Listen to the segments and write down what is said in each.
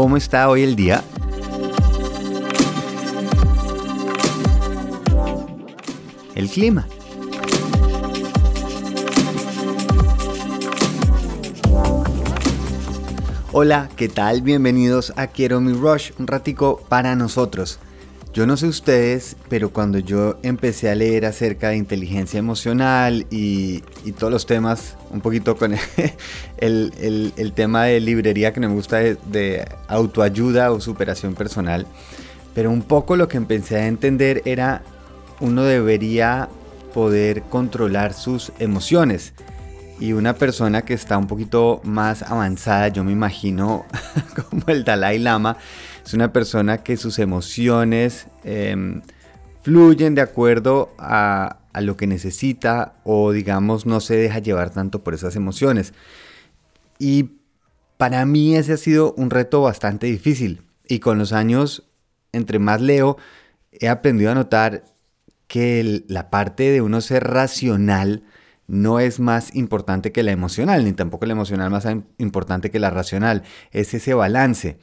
¿Cómo está hoy el día? El clima. Hola, ¿qué tal? Bienvenidos a Quiero mi Rush, un ratico para nosotros. Yo no sé ustedes, pero cuando yo empecé a leer acerca de inteligencia emocional y, todos los temas, un poquito con el, tema de librería que me gusta de, autoayuda o superación personal, pero un poco lo que empecé a entender era uno debería poder controlar sus emociones. Y una persona que está un poquito más avanzada, yo me imagino como el Dalai Lama, es una persona que sus emociones em, fluyen de acuerdo a, a lo que necesita o digamos no se deja llevar tanto por esas emociones. Y para mí ese ha sido un reto bastante difícil. Y con los años, entre más leo, he aprendido a notar que la parte de uno ser racional no es más importante que la emocional, ni tampoco la emocional más importante que la racional. Es ese balance.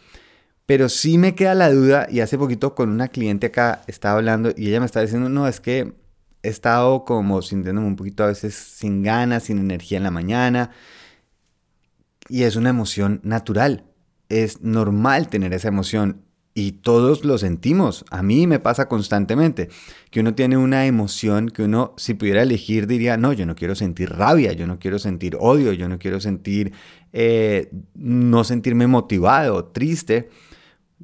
Pero sí me queda la duda, y hace poquito con una cliente acá estaba hablando y ella me estaba diciendo, no, es que he estado como sintiéndome un poquito a veces sin ganas, sin energía en la mañana. Y es una emoción natural. Es normal tener esa emoción y todos lo sentimos. A mí me pasa constantemente que uno tiene una emoción que uno, si pudiera elegir, diría, no, yo no quiero sentir rabia, yo no quiero sentir odio, yo no quiero sentir, eh, no sentirme motivado, triste.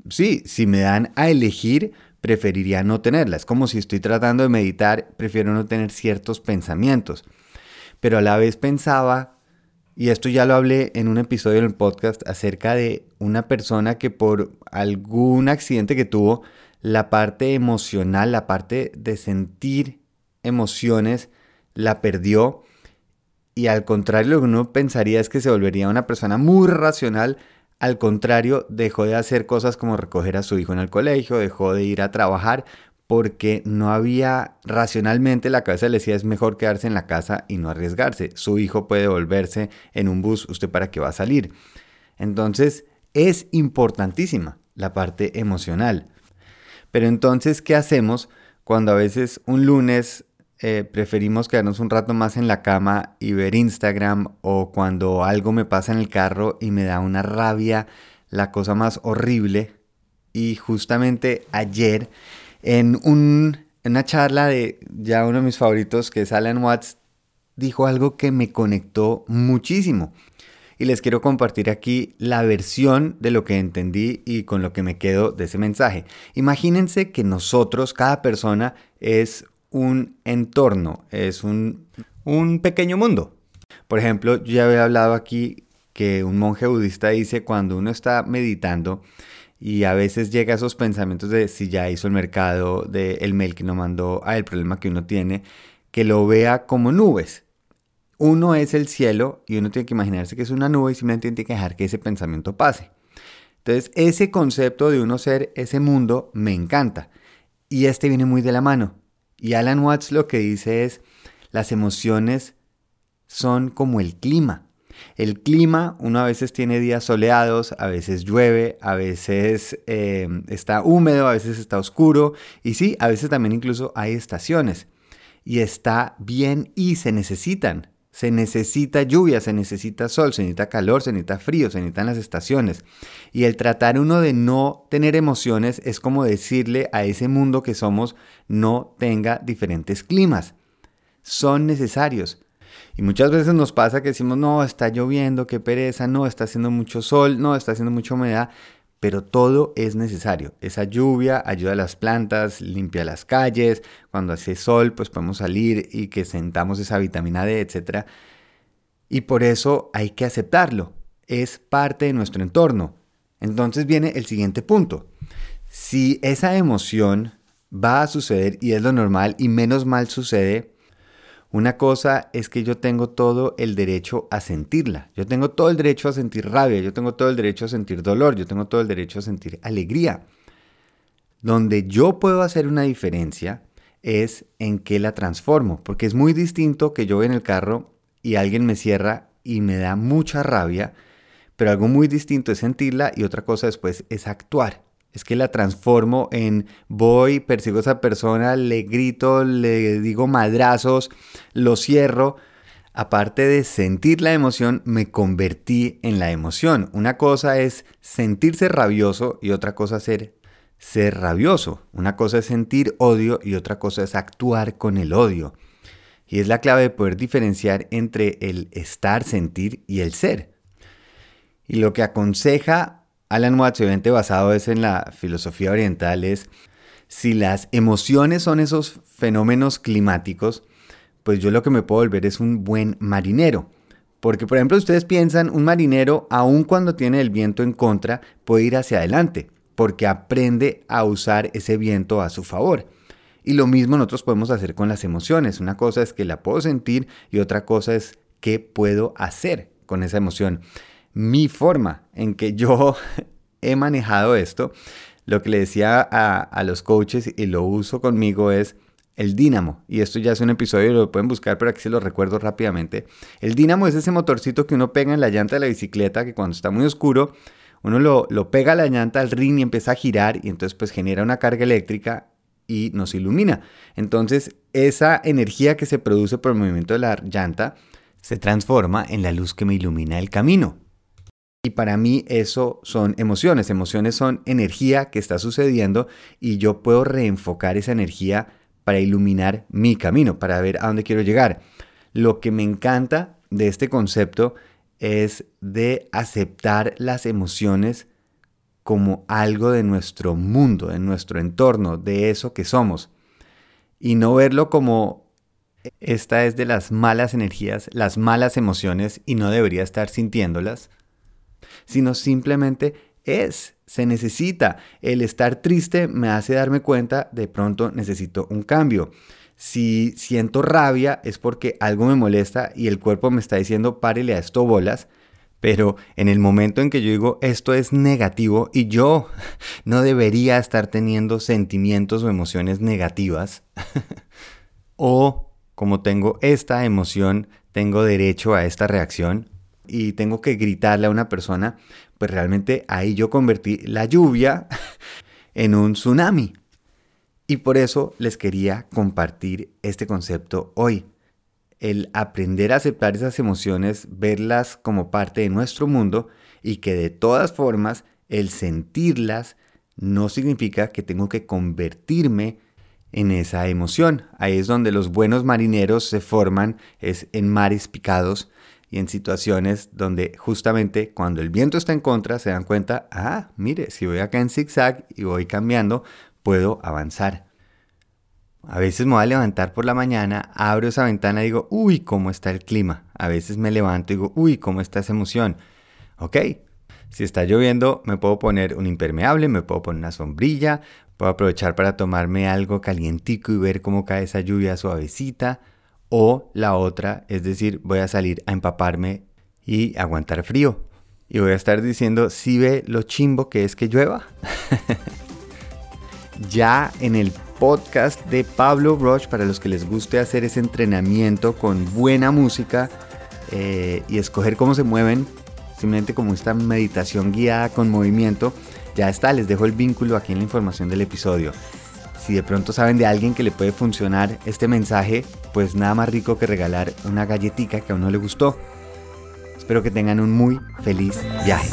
Sí, si me dan a elegir, preferiría no tenerla. Es como si estoy tratando de meditar, prefiero no tener ciertos pensamientos. Pero a la vez pensaba, y esto ya lo hablé en un episodio del podcast, acerca de una persona que por algún accidente que tuvo, la parte emocional, la parte de sentir emociones, la perdió. Y al contrario, lo que uno pensaría es que se volvería una persona muy racional al contrario, dejó de hacer cosas como recoger a su hijo en el colegio, dejó de ir a trabajar porque no había racionalmente la cabeza le decía es mejor quedarse en la casa y no arriesgarse. Su hijo puede volverse en un bus, usted para qué va a salir. Entonces es importantísima la parte emocional. Pero entonces, ¿qué hacemos cuando a veces un lunes eh, preferimos quedarnos un rato más en la cama y ver Instagram o cuando algo me pasa en el carro y me da una rabia, la cosa más horrible. Y justamente ayer en, una charla de ya uno de mis favoritos que es Alan Watts, dijo algo que me conectó muchísimo. Y les quiero compartir aquí la versión de lo que entendí y con lo que me quedo de ese mensaje. Imagínense que nosotros, cada persona, es un entorno, es un, pequeño mundo. Por ejemplo, yo ya había hablado aquí que un monje budista dice cuando uno está meditando y a veces llega a esos pensamientos de si ya hizo el mercado, de el mail que no mandó, a el problema que uno tiene, que lo vea como nubes. Uno es el cielo y uno tiene que imaginarse que es una nube y simplemente tiene que dejar que ese pensamiento pase. Entonces, ese concepto de uno ser ese mundo me encanta. Y este viene muy de la mano. Y Alan Watts lo que dice es, las emociones son como el clima. El clima, uno a veces tiene días soleados, a veces llueve, a veces eh, está húmedo, a veces está oscuro y sí, a veces también incluso hay estaciones. Y está bien y se necesitan. Se necesita lluvia, se necesita sol, se necesita calor, se necesita frío, se necesitan las estaciones. Y el tratar uno de no tener emociones es como decirle a ese mundo que somos no tenga diferentes climas. Son necesarios. Y muchas veces nos pasa que decimos, no, está lloviendo, qué pereza, no, está haciendo mucho sol, no, está haciendo mucha humedad pero todo es necesario. Esa lluvia ayuda a las plantas, limpia las calles, cuando hace sol pues podemos salir y que sentamos esa vitamina D, etc. Y por eso hay que aceptarlo, es parte de nuestro entorno. Entonces viene el siguiente punto. Si esa emoción va a suceder y es lo normal y menos mal sucede, una cosa es que yo tengo todo el derecho a sentirla. Yo tengo todo el derecho a sentir rabia, yo tengo todo el derecho a sentir dolor, yo tengo todo el derecho a sentir alegría. Donde yo puedo hacer una diferencia es en qué la transformo, porque es muy distinto que yo voy en el carro y alguien me cierra y me da mucha rabia, pero algo muy distinto es sentirla y otra cosa después es actuar. Es que la transformo en voy, persigo a esa persona, le grito, le digo madrazos, lo cierro. Aparte de sentir la emoción, me convertí en la emoción. Una cosa es sentirse rabioso y otra cosa ser, ser rabioso. Una cosa es sentir odio y otra cosa es actuar con el odio. Y es la clave de poder diferenciar entre el estar, sentir y el ser. Y lo que aconseja Alan Watts, obviamente basado es en la filosofía oriental, es si las emociones son esos fenómenos climáticos, pues yo lo que me puedo volver es un buen marinero. Porque, por ejemplo, ustedes piensan, un marinero, aun cuando tiene el viento en contra, puede ir hacia adelante, porque aprende a usar ese viento a su favor. Y lo mismo nosotros podemos hacer con las emociones. Una cosa es que la puedo sentir y otra cosa es qué puedo hacer con esa emoción. Mi forma en que yo he manejado esto, lo que le decía a, los coaches y lo uso conmigo es el dínamo. Y esto ya es un episodio, lo pueden buscar, pero aquí se lo recuerdo rápidamente. El dínamo es ese motorcito que uno pega en la llanta de la bicicleta que cuando está muy oscuro, uno lo, lo pega a la llanta al ring y empieza a girar y entonces pues genera una carga eléctrica y nos ilumina. Entonces, esa energía que se produce por el movimiento de la llanta se transforma en la luz que me ilumina el camino. Y para mí eso son emociones. Emociones son energía que está sucediendo y yo puedo reenfocar esa energía para iluminar mi camino, para ver a dónde quiero llegar. Lo que me encanta de este concepto es de aceptar las emociones como algo de nuestro mundo, de nuestro entorno, de eso que somos. Y no verlo como esta es de las malas energías, las malas emociones y no debería estar sintiéndolas, sino simplemente es, se necesita. El estar triste me hace darme cuenta de pronto necesito un cambio. Si siento rabia es porque algo me molesta y el cuerpo me está diciendo párele a esto bolas pero en el momento en que yo digo esto es negativo y yo no debería estar teniendo sentimientos o emociones negativas, o como tengo esta emoción, tengo derecho a esta reacción y tengo que gritarle a una persona, pues realmente ahí yo convertí la lluvia en un tsunami. Y por eso les quería compartir este concepto hoy el aprender a aceptar esas emociones, verlas como parte de nuestro mundo y que de todas formas el sentirlas no significa que tengo que convertirme en esa emoción. Ahí es donde los buenos marineros se forman, es en mares picados y en situaciones donde justamente cuando el viento está en contra se dan cuenta, ah, mire, si voy acá en zigzag y voy cambiando, puedo avanzar. A veces me voy a levantar por la mañana, abro esa ventana y digo, uy, ¿cómo está el clima? A veces me levanto y digo, uy, ¿cómo está esa emoción? Ok, si está lloviendo, me puedo poner un impermeable, me puedo poner una sombrilla, puedo aprovechar para tomarme algo calientico y ver cómo cae esa lluvia suavecita. O la otra, es decir, voy a salir a empaparme y aguantar frío. Y voy a estar diciendo, si ve lo chimbo que es que llueva. ya en el podcast de Pablo Roche para los que les guste hacer ese entrenamiento con buena música eh, y escoger cómo se mueven, simplemente como esta meditación guiada con movimiento. Ya está, les dejo el vínculo aquí en la información del episodio. Si de pronto saben de alguien que le puede funcionar este mensaje, pues nada más rico que regalar una galletita que a uno le gustó. Espero que tengan un muy feliz viaje.